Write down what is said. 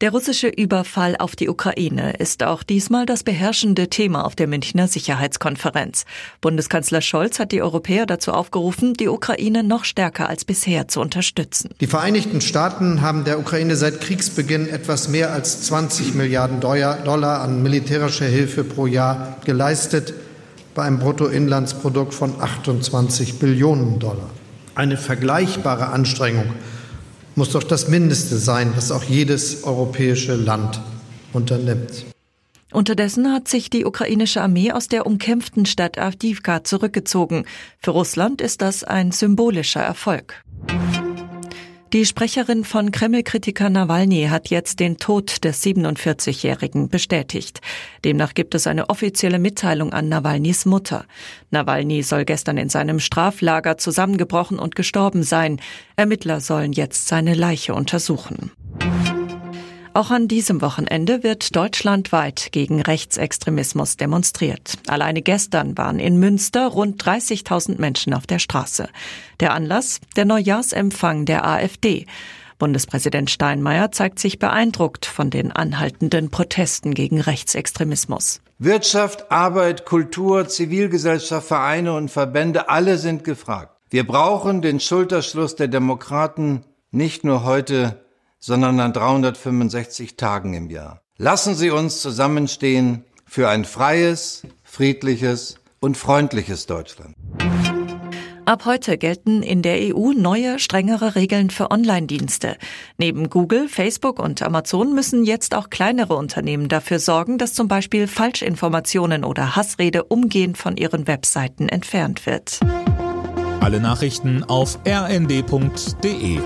Der russische Überfall auf die Ukraine ist auch diesmal das beherrschende Thema auf der Münchner Sicherheitskonferenz. Bundeskanzler Scholz hat die Europäer dazu aufgerufen, die Ukraine noch stärker als bisher zu unterstützen. Die Vereinigten Staaten haben der Ukraine seit Kriegsbeginn etwas mehr als 20 Milliarden Dollar an militärischer Hilfe pro Jahr geleistet, bei einem Bruttoinlandsprodukt von 28 Billionen Dollar. Eine vergleichbare Anstrengung muss doch das Mindeste sein, was auch jedes europäische Land unternimmt. Unterdessen hat sich die ukrainische Armee aus der umkämpften Stadt Avdivka zurückgezogen. Für Russland ist das ein symbolischer Erfolg. Die Sprecherin von Kreml-Kritiker Nawalny hat jetzt den Tod des 47-Jährigen bestätigt. Demnach gibt es eine offizielle Mitteilung an Nawalnys Mutter. Nawalny soll gestern in seinem Straflager zusammengebrochen und gestorben sein. Ermittler sollen jetzt seine Leiche untersuchen. Auch an diesem Wochenende wird deutschlandweit gegen Rechtsextremismus demonstriert. Alleine gestern waren in Münster rund 30.000 Menschen auf der Straße. Der Anlass? Der Neujahrsempfang der AfD. Bundespräsident Steinmeier zeigt sich beeindruckt von den anhaltenden Protesten gegen Rechtsextremismus. Wirtschaft, Arbeit, Kultur, Zivilgesellschaft, Vereine und Verbände, alle sind gefragt. Wir brauchen den Schulterschluss der Demokraten nicht nur heute, sondern an 365 Tagen im Jahr. Lassen Sie uns zusammenstehen für ein freies, friedliches und freundliches Deutschland. Ab heute gelten in der EU neue, strengere Regeln für Online-Dienste. Neben Google, Facebook und Amazon müssen jetzt auch kleinere Unternehmen dafür sorgen, dass zum Beispiel Falschinformationen oder Hassrede umgehend von ihren Webseiten entfernt wird. Alle Nachrichten auf rnd.de